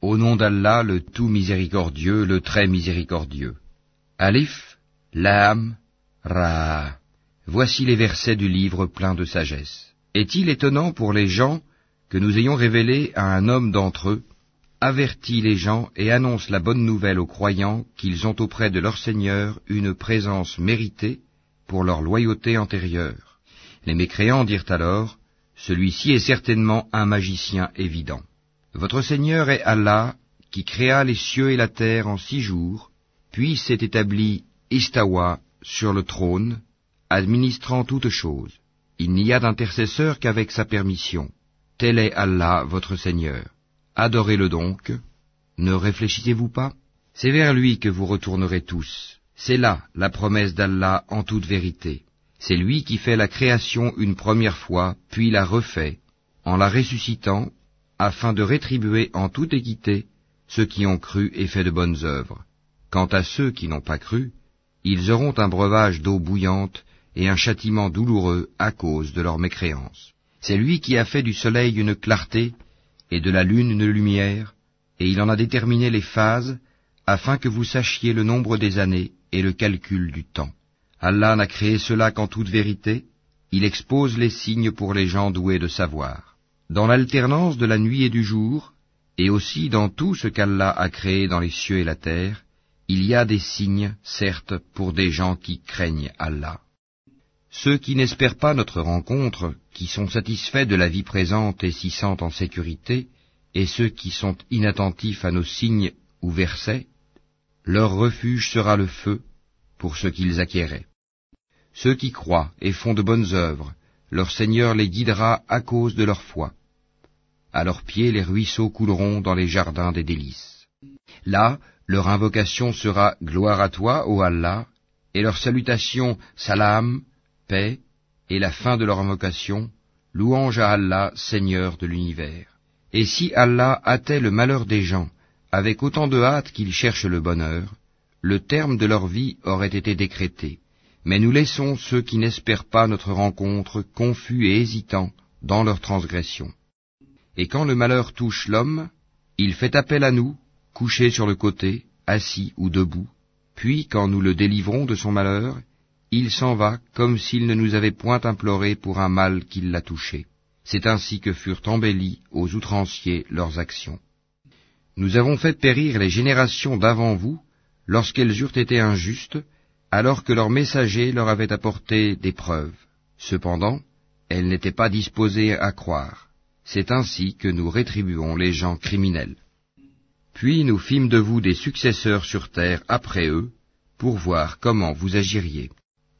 Au nom d'Allah, le tout miséricordieux, le très miséricordieux. Alif, Lam, Ra. Voici les versets du livre plein de sagesse. Est-il étonnant pour les gens que nous ayons révélé à un homme d'entre eux, avertit les gens et annonce la bonne nouvelle aux croyants qu'ils ont auprès de leur Seigneur une présence méritée pour leur loyauté antérieure. Les mécréants dirent alors, Celui-ci est certainement un magicien évident. Votre Seigneur est Allah, qui créa les cieux et la terre en six jours, puis s'est établi Istawa sur le trône, administrant toutes choses. Il n'y a d'intercesseur qu'avec sa permission. Tel est Allah, votre Seigneur. Adorez-le donc. Ne réfléchissez-vous pas C'est vers lui que vous retournerez tous. C'est là la promesse d'Allah en toute vérité. C'est lui qui fait la création une première fois, puis la refait, en la ressuscitant, afin de rétribuer en toute équité ceux qui ont cru et fait de bonnes œuvres. Quant à ceux qui n'ont pas cru, ils auront un breuvage d'eau bouillante et un châtiment douloureux à cause de leur mécréance. C'est lui qui a fait du soleil une clarté et de la lune une lumière, et il en a déterminé les phases, afin que vous sachiez le nombre des années et le calcul du temps. Allah n'a créé cela qu'en toute vérité, il expose les signes pour les gens doués de savoir. Dans l'alternance de la nuit et du jour, et aussi dans tout ce qu'Allah a créé dans les cieux et la terre, il y a des signes, certes, pour des gens qui craignent Allah. Ceux qui n'espèrent pas notre rencontre, qui sont satisfaits de la vie présente et s'y sentent en sécurité, et ceux qui sont inattentifs à nos signes ou versets, leur refuge sera le feu pour ce qu'ils acquéraient. Ceux qui croient et font de bonnes œuvres, leur Seigneur les guidera à cause de leur foi. À leurs pieds les ruisseaux couleront dans les jardins des délices. Là, leur invocation sera Gloire à toi, ô Allah, et leur salutation Salam, paix, et la fin de leur invocation, louange à Allah, Seigneur de l'univers. Et si Allah hâtait le malheur des gens, avec autant de hâte qu'ils cherchent le bonheur, le terme de leur vie aurait été décrété. Mais nous laissons ceux qui n'espèrent pas notre rencontre confus et hésitants dans leur transgression. Et quand le malheur touche l'homme, il fait appel à nous, couché sur le côté, assis ou debout, puis quand nous le délivrons de son malheur, il s'en va comme s'il ne nous avait point imploré pour un mal qui l'a touché. C'est ainsi que furent embellies aux outranciers leurs actions. Nous avons fait périr les générations d'avant vous, lorsqu'elles eurent été injustes, alors que leurs messagers leur avaient apporté des preuves. Cependant, elles n'étaient pas disposées à croire. C'est ainsi que nous rétribuons les gens criminels. Puis nous fîmes de vous des successeurs sur terre après eux, pour voir comment vous agiriez.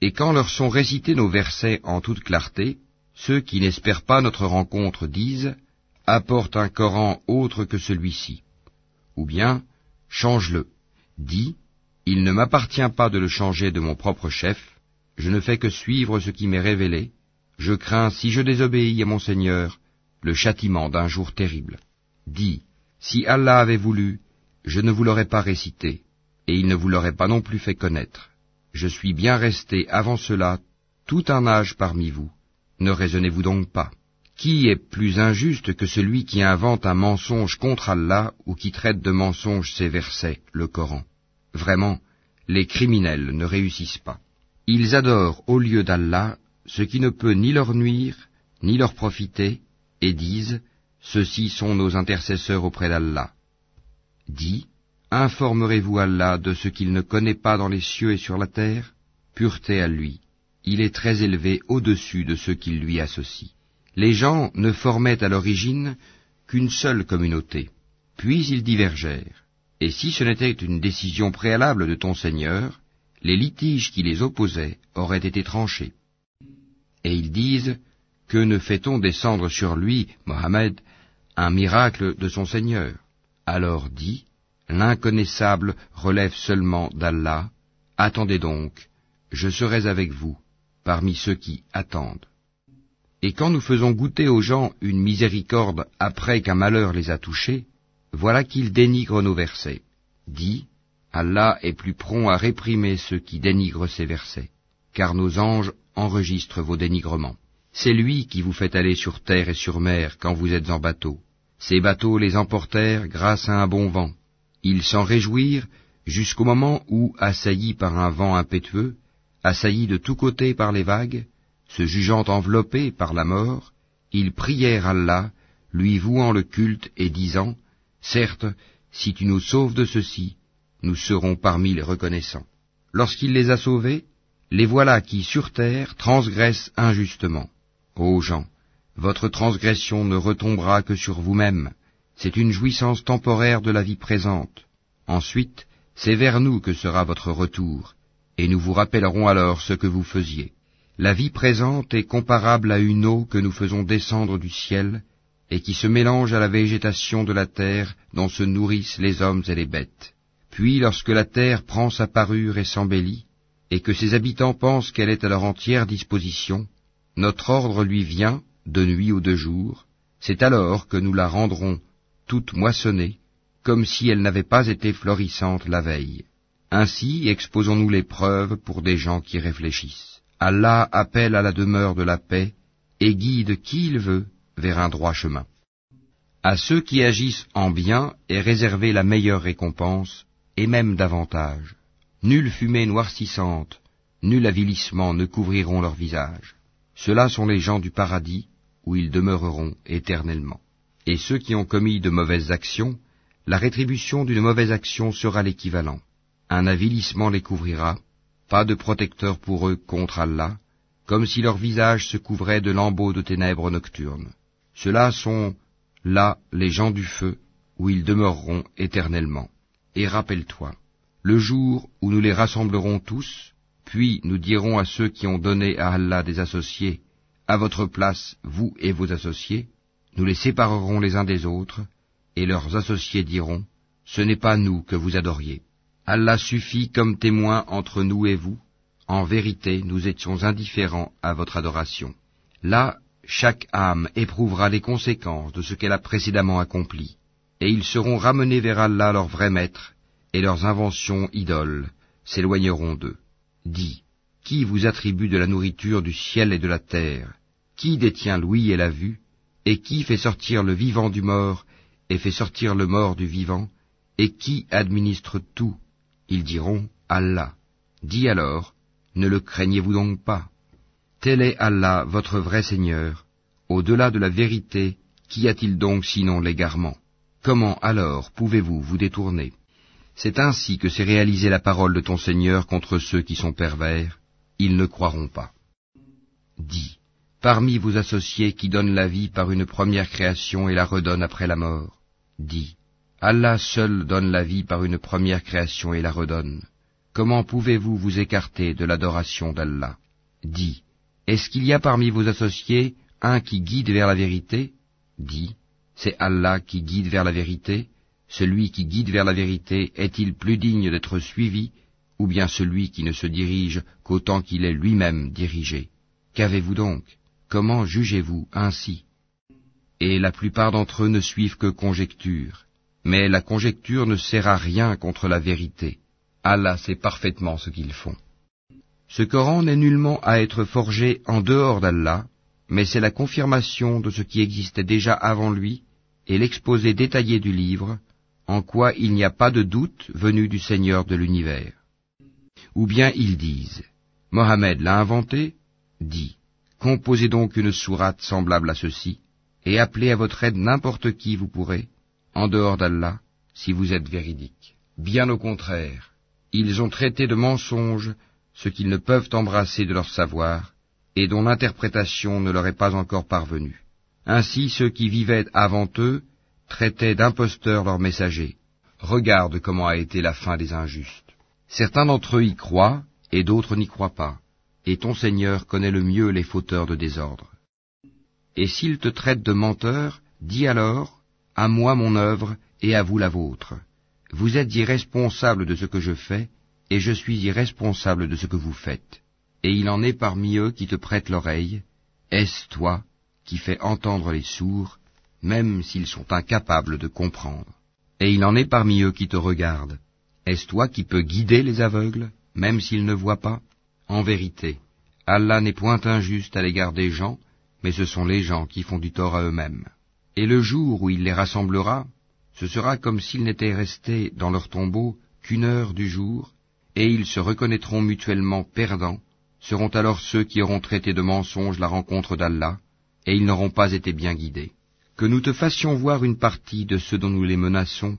Et quand leur sont récités nos versets en toute clarté, ceux qui n'espèrent pas notre rencontre disent Apporte un Coran autre que celui-ci. Ou bien Change-le. Dis Il ne m'appartient pas de le changer de mon propre chef, je ne fais que suivre ce qui m'est révélé, je crains, si je désobéis à mon Seigneur, le châtiment d'un jour terrible. Dis Si Allah avait voulu, je ne vous l'aurais pas récité, et il ne vous l'aurait pas non plus fait connaître je suis bien resté avant cela tout un âge parmi vous. Ne raisonnez-vous donc pas Qui est plus injuste que celui qui invente un mensonge contre Allah ou qui traite de mensonge ses versets, le Coran? Vraiment, les criminels ne réussissent pas. Ils adorent au lieu d'Allah ce qui ne peut ni leur nuire, ni leur profiter, et disent, Ceux-ci sont nos intercesseurs auprès d'Allah. Dis, Informerez-vous Allah de ce qu'il ne connaît pas dans les cieux et sur la terre? Pureté à lui. Il est très élevé au-dessus de ceux qui lui associent. Les gens ne formaient à l'origine qu'une seule communauté. Puis ils divergèrent. Et si ce n'était une décision préalable de ton Seigneur, les litiges qui les opposaient auraient été tranchés. Et ils disent, que ne fait-on descendre sur lui, Mohammed, un miracle de son Seigneur? Alors dit, L'inconnaissable relève seulement d'Allah. Attendez donc, je serai avec vous, parmi ceux qui attendent. Et quand nous faisons goûter aux gens une miséricorde après qu'un malheur les a touchés, voilà qu'ils dénigrent nos versets. Dit, Allah est plus prompt à réprimer ceux qui dénigrent ses versets, car nos anges enregistrent vos dénigrements. C'est lui qui vous fait aller sur terre et sur mer quand vous êtes en bateau. Ces bateaux les emportèrent grâce à un bon vent. Ils s'en réjouirent jusqu'au moment où, assaillis par un vent impétueux, assaillis de tous côtés par les vagues, se jugeant enveloppés par la mort, ils prièrent Allah, lui vouant le culte et disant, Certes, si tu nous sauves de ceci, nous serons parmi les reconnaissants. Lorsqu'il les a sauvés, les voilà qui, sur terre, transgressent injustement. Ô gens, votre transgression ne retombera que sur vous-même, c'est une jouissance temporaire de la vie présente. Ensuite, c'est vers nous que sera votre retour, et nous vous rappellerons alors ce que vous faisiez. La vie présente est comparable à une eau que nous faisons descendre du ciel, et qui se mélange à la végétation de la terre dont se nourrissent les hommes et les bêtes. Puis lorsque la terre prend sa parure et s'embellit, et que ses habitants pensent qu'elle est à leur entière disposition, notre ordre lui vient, de nuit ou de jour, c'est alors que nous la rendrons toute moissonnée, comme si elle n'avait pas été florissante la veille. Ainsi exposons-nous les preuves pour des gens qui réfléchissent. Allah appelle à la demeure de la paix et guide qui il veut vers un droit chemin. À ceux qui agissent en bien est réservée la meilleure récompense, et même davantage. Nulle fumée noircissante, nul avilissement ne couvriront leur visage. Ceux-là sont les gens du paradis, où ils demeureront éternellement. Et ceux qui ont commis de mauvaises actions, la rétribution d'une mauvaise action sera l'équivalent. Un avilissement les couvrira, pas de protecteur pour eux contre Allah, comme si leur visage se couvrait de lambeaux de ténèbres nocturnes. Ceux-là sont là les gens du feu, où ils demeureront éternellement. Et rappelle-toi, le jour où nous les rassemblerons tous, puis nous dirons à ceux qui ont donné à Allah des associés, à votre place, vous et vos associés, nous les séparerons les uns des autres, et leurs associés diront, Ce n'est pas nous que vous adoriez. Allah suffit comme témoin entre nous et vous, en vérité nous étions indifférents à votre adoration. Là, chaque âme éprouvera les conséquences de ce qu'elle a précédemment accompli et ils seront ramenés vers Allah leur vrai maître, et leurs inventions idoles s'éloigneront d'eux. Dis, qui vous attribue de la nourriture du ciel et de la terre? Qui détient l'ouïe et la vue? Et qui fait sortir le vivant du mort et fait sortir le mort du vivant? Et qui administre tout? Ils diront Allah. Dis alors, ne le craignez-vous donc pas? Tel est Allah, votre vrai Seigneur. Au-delà de la vérité, qu'y a-t-il donc sinon l'égarement? Comment alors pouvez-vous vous détourner? C'est ainsi que s'est réalisée la parole de ton Seigneur contre ceux qui sont pervers, ils ne croiront pas. Dis, parmi vos associés qui donnent la vie par une première création et la redonnent après la mort, dis, Allah seul donne la vie par une première création et la redonne. Comment pouvez-vous vous écarter de l'adoration d'Allah? Dis, est-ce qu'il y a parmi vos associés un qui guide vers la vérité? Dis, c'est Allah qui guide vers la vérité. Celui qui guide vers la vérité est-il plus digne d'être suivi, ou bien celui qui ne se dirige qu'autant qu'il est lui-même dirigé? Qu'avez-vous donc? Comment jugez-vous ainsi? Et la plupart d'entre eux ne suivent que conjecture. Mais la conjecture ne sert à rien contre la vérité. Allah sait parfaitement ce qu'ils font. Ce Coran n'est nullement à être forgé en dehors d'Allah, mais c'est la confirmation de ce qui existait déjà avant lui, et l'exposé détaillé du livre, en quoi il n'y a pas de doute venu du Seigneur de l'univers. Ou bien ils disent, Mohammed l'a inventé Dit, composez donc une sourate semblable à ceci, et appelez à votre aide n'importe qui vous pourrez, en dehors d'Allah, si vous êtes véridique. Bien au contraire, ils ont traité de mensonges ce qu'ils ne peuvent embrasser de leur savoir, et dont l'interprétation ne leur est pas encore parvenue. Ainsi ceux qui vivaient avant eux traitaient d'imposteurs leurs messagers. Regarde comment a été la fin des injustes. Certains d'entre eux y croient, et d'autres n'y croient pas, et ton Seigneur connaît le mieux les fauteurs de désordre. Et s'ils te traitent de menteur, dis alors, à moi mon œuvre, et à vous la vôtre. Vous êtes irresponsables de ce que je fais, et je suis irresponsable de ce que vous faites. Et il en est parmi eux qui te prêtent l'oreille. Est-ce toi qui fait entendre les sourds, même s'ils sont incapables de comprendre. Et il en est parmi eux qui te regardent. Est-ce toi qui peux guider les aveugles, même s'ils ne voient pas? En vérité, Allah n'est point injuste à l'égard des gens, mais ce sont les gens qui font du tort à eux-mêmes. Et le jour où il les rassemblera, ce sera comme s'ils n'étaient restés dans leur tombeau qu'une heure du jour, et ils se reconnaîtront mutuellement perdants, seront alors ceux qui auront traité de mensonge la rencontre d'Allah, et ils n'auront pas été bien guidés. Que nous te fassions voir une partie de ceux dont nous les menaçons,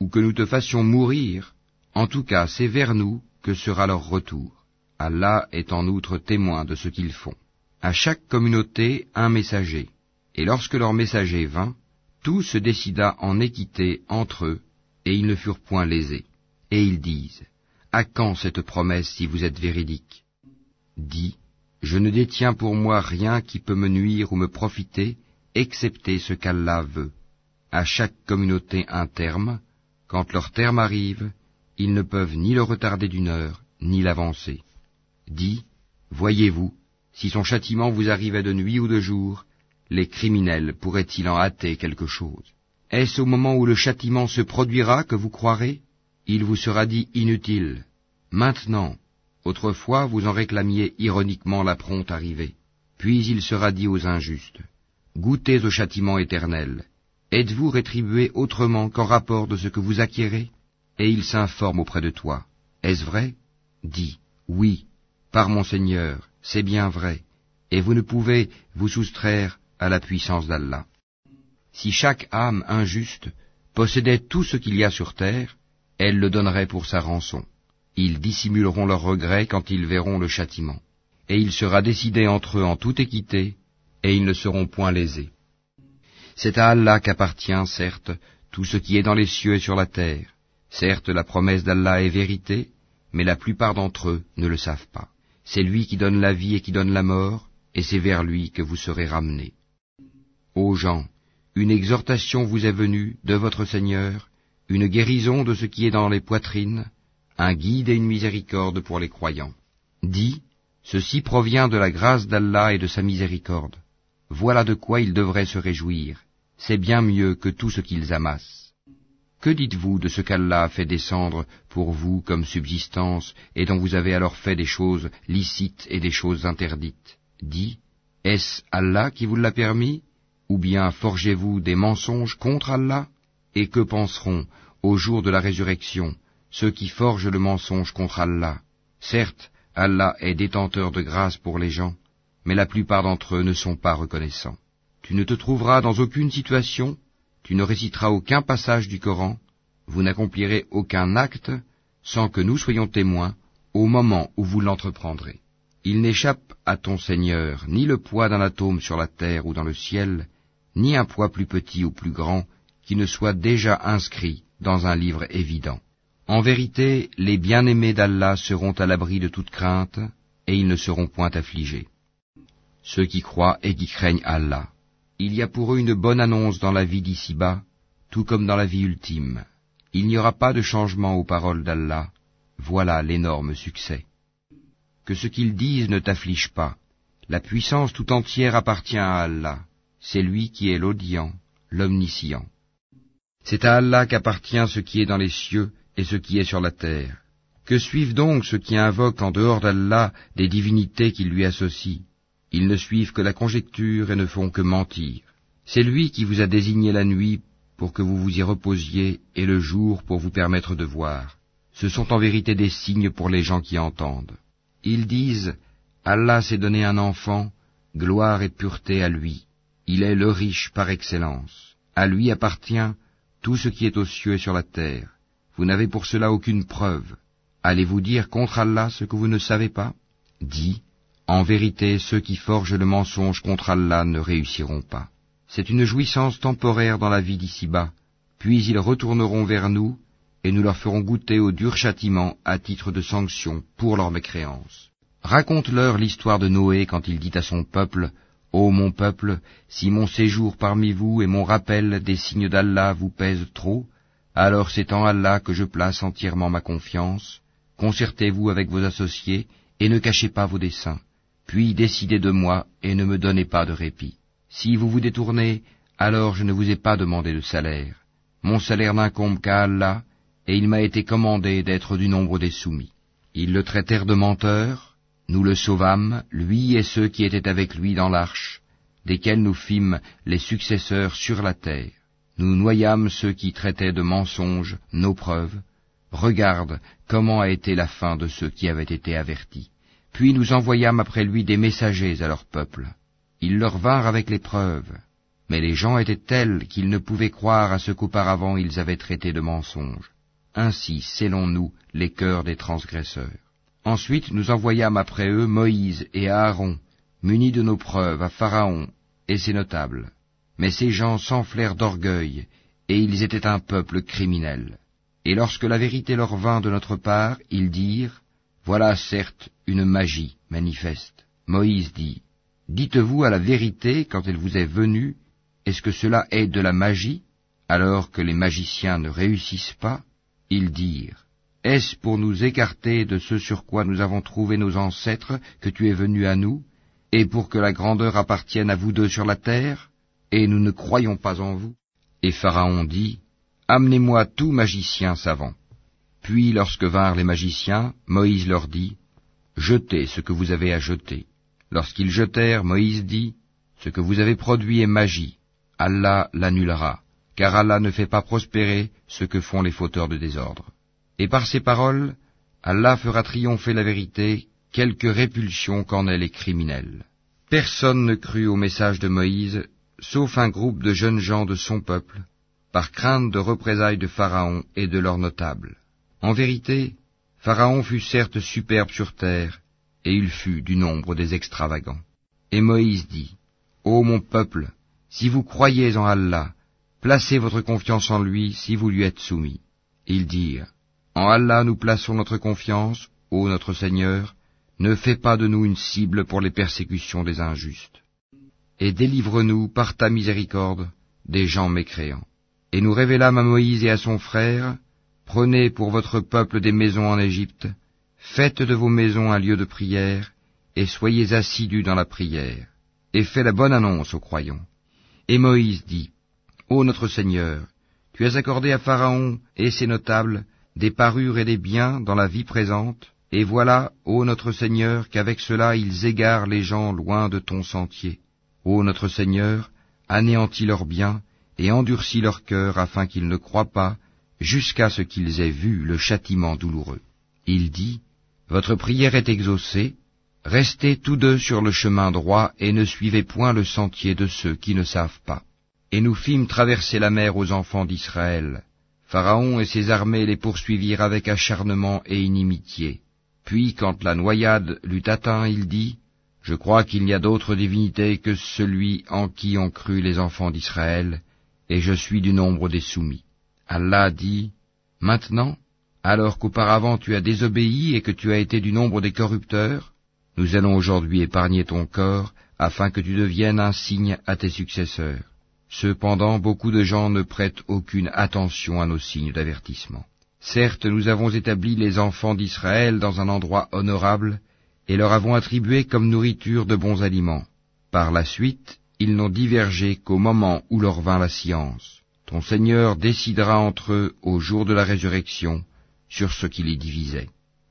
ou que nous te fassions mourir, en tout cas c'est vers nous que sera leur retour. Allah est en outre témoin de ce qu'ils font. À chaque communauté un messager, et lorsque leur messager vint, tout se décida en équité entre eux, et ils ne furent point lésés. Et ils disent, À quand cette promesse si vous êtes véridique? Dis, Je ne détiens pour moi rien qui peut me nuire ou me profiter, excepté ce qu'Allah veut. À chaque communauté un terme, quand leur terme arrive, ils ne peuvent ni le retarder d'une heure, ni l'avancer. Dis, Voyez-vous, si son châtiment vous arrivait de nuit ou de jour, les criminels pourraient-ils en hâter quelque chose? Est-ce au moment où le châtiment se produira que vous croirez? Il vous sera dit inutile. Maintenant, autrefois vous en réclamiez ironiquement la prompte arrivée. Puis il sera dit aux injustes, Goûtez au châtiment éternel. Êtes-vous rétribué autrement qu'en rapport de ce que vous acquérez? Et il s'informe auprès de toi. Est-ce vrai? Dis, oui, par mon Seigneur, c'est bien vrai, et vous ne pouvez vous soustraire à la puissance d'Allah. Si chaque âme injuste possédait tout ce qu'il y a sur terre, elle le donnerait pour sa rançon. Ils dissimuleront leurs regrets quand ils verront le châtiment. Et il sera décidé entre eux en toute équité, et ils ne seront point lésés. C'est à Allah qu'appartient, certes, tout ce qui est dans les cieux et sur la terre. Certes, la promesse d'Allah est vérité, mais la plupart d'entre eux ne le savent pas. C'est lui qui donne la vie et qui donne la mort, et c'est vers lui que vous serez ramenés. Ô gens, une exhortation vous est venue de votre Seigneur, une guérison de ce qui est dans les poitrines, un guide et une miséricorde pour les croyants. Dis, ceci provient de la grâce d'Allah et de sa miséricorde. Voilà de quoi ils devraient se réjouir. C'est bien mieux que tout ce qu'ils amassent. Que dites-vous de ce qu'Allah a fait descendre pour vous comme subsistance et dont vous avez alors fait des choses licites et des choses interdites? Dis, est-ce Allah qui vous l'a permis? Ou bien forgez-vous des mensonges contre Allah? Et que penseront, au jour de la résurrection, ceux qui forgent le mensonge contre Allah? Certes, Allah est détenteur de grâce pour les gens, mais la plupart d'entre eux ne sont pas reconnaissants. Tu ne te trouveras dans aucune situation, tu ne réciteras aucun passage du Coran, vous n'accomplirez aucun acte sans que nous soyons témoins au moment où vous l'entreprendrez. Il n'échappe à ton Seigneur ni le poids d'un atome sur la terre ou dans le ciel, ni un poids plus petit ou plus grand qui ne soit déjà inscrit dans un livre évident. En vérité, les bien-aimés d'Allah seront à l'abri de toute crainte, et ils ne seront point affligés. Ceux qui croient et qui craignent Allah. Il y a pour eux une bonne annonce dans la vie d'ici-bas, tout comme dans la vie ultime. Il n'y aura pas de changement aux paroles d'Allah. Voilà l'énorme succès. Que ce qu'ils disent ne t'afflige pas. La puissance tout entière appartient à Allah c'est lui qui est l'audient, l'omniscient. C'est à Allah qu'appartient ce qui est dans les cieux et ce qui est sur la terre. Que suivent donc ceux qui invoquent en dehors d'Allah des divinités qui lui associent Ils ne suivent que la conjecture et ne font que mentir. C'est lui qui vous a désigné la nuit pour que vous vous y reposiez et le jour pour vous permettre de voir. Ce sont en vérité des signes pour les gens qui entendent. Ils disent, Allah s'est donné un enfant, gloire et pureté à lui. Il est le riche par excellence. À lui appartient tout ce qui est aux cieux et sur la terre. Vous n'avez pour cela aucune preuve. Allez-vous dire contre Allah ce que vous ne savez pas? Dis, en vérité, ceux qui forgent le mensonge contre Allah ne réussiront pas. C'est une jouissance temporaire dans la vie d'ici-bas, puis ils retourneront vers nous, et nous leur ferons goûter au dur châtiment à titre de sanction pour leur mécréance. Raconte-leur l'histoire de Noé quand il dit à son peuple, Ô mon peuple, si mon séjour parmi vous et mon rappel des signes d'Allah vous pèsent trop, alors c'est en Allah que je place entièrement ma confiance, concertez-vous avec vos associés et ne cachez pas vos desseins, puis décidez de moi et ne me donnez pas de répit. Si vous vous détournez, alors je ne vous ai pas demandé de salaire. Mon salaire n'incombe qu'à Allah, et il m'a été commandé d'être du nombre des soumis. Ils le traitèrent de menteur, nous le sauvâmes, lui et ceux qui étaient avec lui dans l'arche. desquels nous fîmes les successeurs sur la terre. Nous noyâmes ceux qui traitaient de mensonges nos preuves. Regarde comment a été la fin de ceux qui avaient été avertis. Puis nous envoyâmes après lui des messagers à leur peuple. Ils leur vinrent avec les preuves. Mais les gens étaient tels qu'ils ne pouvaient croire à ce qu'auparavant ils avaient traité de mensonges. Ainsi scellons-nous les cœurs des transgresseurs. Ensuite nous envoyâmes après eux Moïse et Aaron, munis de nos preuves, à Pharaon et ses notables. Mais ces gens s'enflèrent d'orgueil, et ils étaient un peuple criminel. Et lorsque la vérité leur vint de notre part, ils dirent, Voilà certes une magie manifeste. Moïse dit, Dites-vous à la vérité quand elle vous est venue, est-ce que cela est de la magie, alors que les magiciens ne réussissent pas Ils dirent, Est-ce pour nous écarter de ce sur quoi nous avons trouvé nos ancêtres que tu es venu à nous, et pour que la grandeur appartienne à vous deux sur la terre, et nous ne croyons pas en vous? Et Pharaon dit, Amenez-moi tout magicien savant. Puis lorsque vinrent les magiciens, Moïse leur dit, Jetez ce que vous avez à jeter. Lorsqu'ils jetèrent, Moïse dit, Ce que vous avez produit est magie. Allah l'annulera, car Allah ne fait pas prospérer ce que font les fauteurs de désordre. Et par ces paroles, Allah fera triompher la vérité, quelque répulsion qu'en ait les criminels. Personne ne crut au message de Moïse, sauf un groupe de jeunes gens de son peuple, par crainte de représailles de Pharaon et de leurs notables. En vérité, Pharaon fut certes superbe sur terre, et il fut du nombre des extravagants. Et Moïse dit, Ô mon peuple, si vous croyez en Allah, placez votre confiance en lui si vous lui êtes soumis. Ils dirent, En Allah nous plaçons notre confiance, ô notre Seigneur, ne fais pas de nous une cible pour les persécutions des injustes. Et délivre-nous par ta miséricorde des gens mécréants. Et nous révélâmes à Moïse et à son frère, Prenez pour votre peuple des maisons en Égypte, faites de vos maisons un lieu de prière, et soyez assidus dans la prière, et faites la bonne annonce aux croyants. Et Moïse dit, Ô notre Seigneur, tu as accordé à Pharaon et ses notables des parures et des biens dans la vie présente, et voilà, ô notre Seigneur, qu'avec cela ils égarent les gens loin de ton sentier. Ô notre Seigneur, anéantis leurs biens, et endurcis leur cœur afin qu'ils ne croient pas, jusqu'à ce qu'ils aient vu le châtiment douloureux. Il dit, Votre prière est exaucée, Restez tous deux sur le chemin droit et ne suivez point le sentier de ceux qui ne savent pas. Et nous fîmes traverser la mer aux enfants d'Israël. Pharaon et ses armées les poursuivirent avec acharnement et inimitié. Puis quand la noyade l'eut atteint, il dit, Je crois qu'il n'y a d'autre divinité que celui en qui ont cru les enfants d'Israël, et je suis du nombre des soumis. Allah dit, Maintenant, alors qu'auparavant tu as désobéi et que tu as été du nombre des corrupteurs, nous allons aujourd'hui épargner ton corps afin que tu deviennes un signe à tes successeurs. Cependant, beaucoup de gens ne prêtent aucune attention à nos signes d'avertissement. Certes, nous avons établi les enfants d'Israël dans un endroit honorable, et leur avons attribué comme nourriture de bons aliments. Par la suite, ils n'ont divergé qu'au moment où leur vint la science. Ton Seigneur décidera entre eux au jour de la résurrection sur ce qui les divisait.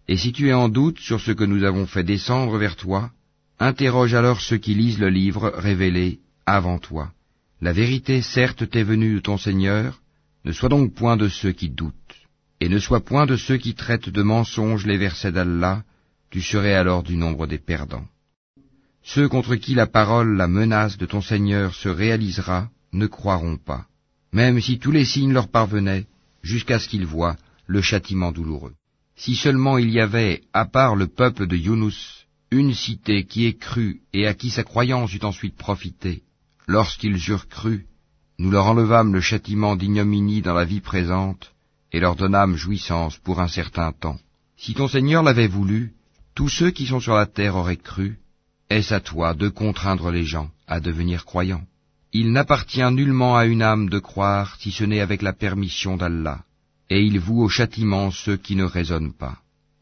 Et si tu es en doute sur ce que nous avons fait descendre vers toi, interroge alors ceux qui lisent le livre révélé avant toi. La vérité certes t'est venue de ton Seigneur, ne sois donc point de ceux qui doutent, et ne sois point de ceux qui traitent de mensonges les versets d'Allah, tu serais alors du nombre des perdants. Ceux contre qui la parole, la menace de ton Seigneur se réalisera, ne croiront pas, même si tous les signes leur parvenaient, jusqu'à ce qu'ils voient le châtiment douloureux. Si seulement il y avait, à part le peuple de Yunus, une cité qui ait cru et à qui sa croyance eût ensuite profité, lorsqu'ils eurent cru, nous leur enlevâmes le châtiment d'ignominie dans la vie présente, et leur donnâmes jouissance pour un certain temps. Si ton Seigneur l'avait voulu, tous ceux qui sont sur la terre auraient cru, est-ce à toi de contraindre les gens à devenir croyants? Il n'appartient nullement à une âme de croire si ce n'est avec la permission d'Allah et il voue au châtiment ceux qui ne raisonnent pas.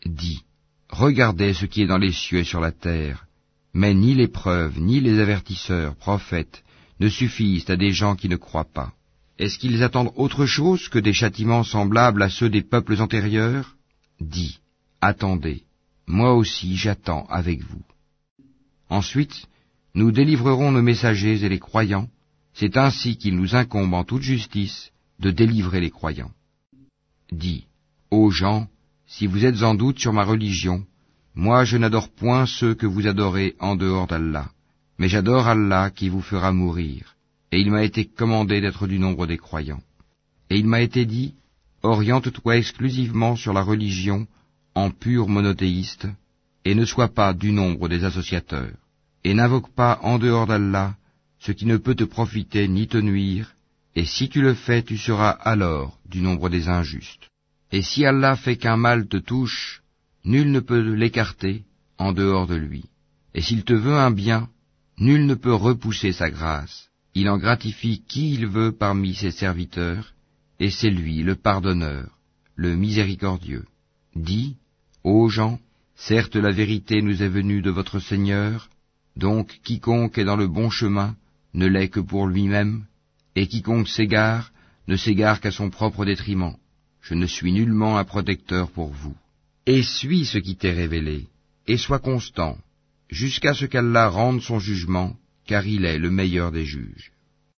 Dis, regardez ce qui est dans les cieux et sur la terre, mais ni les preuves, ni les avertisseurs, prophètes, ne suffisent à des gens qui ne croient pas. Est-ce qu'ils attendent autre chose que des châtiments semblables à ceux des peuples antérieurs? Dis, attendez, moi aussi j'attends avec vous. Ensuite, Nous délivrerons nos messagers et les croyants, c'est ainsi qu'il nous incombe en toute justice de délivrer les croyants. Dis, ô gens, si vous êtes en doute sur ma religion, moi je n'adore point ceux que vous adorez en dehors d'Allah, mais j'adore Allah qui vous fera mourir, et il m'a été commandé d'être du nombre des croyants. Et il m'a été dit, oriente-toi exclusivement sur la religion en pur monothéiste, et ne sois pas du nombre des associateurs, et n'invoque pas en dehors d'Allah ce qui ne peut te profiter ni te nuire, et si tu le fais tu seras alors du nombre des injustes. Et si Allah fait qu'un mal te touche, nul ne peut l'écarter en dehors de lui. Et s'il te veut un bien, nul ne peut repousser sa grâce. Il en gratifie qui il veut parmi ses serviteurs, et c'est lui le pardonneur, le miséricordieux. Dis, ô gens, certes la vérité nous est venue de votre Seigneur, donc quiconque est dans le bon chemin ne l'est que pour lui-même, et quiconque s'égare ne s'égare qu'à son propre détriment. Je ne suis nullement un protecteur pour vous. Et suis ce qui t'est révélé, et sois constant, jusqu'à ce qu'Allah rende son jugement, car il est le meilleur des juges.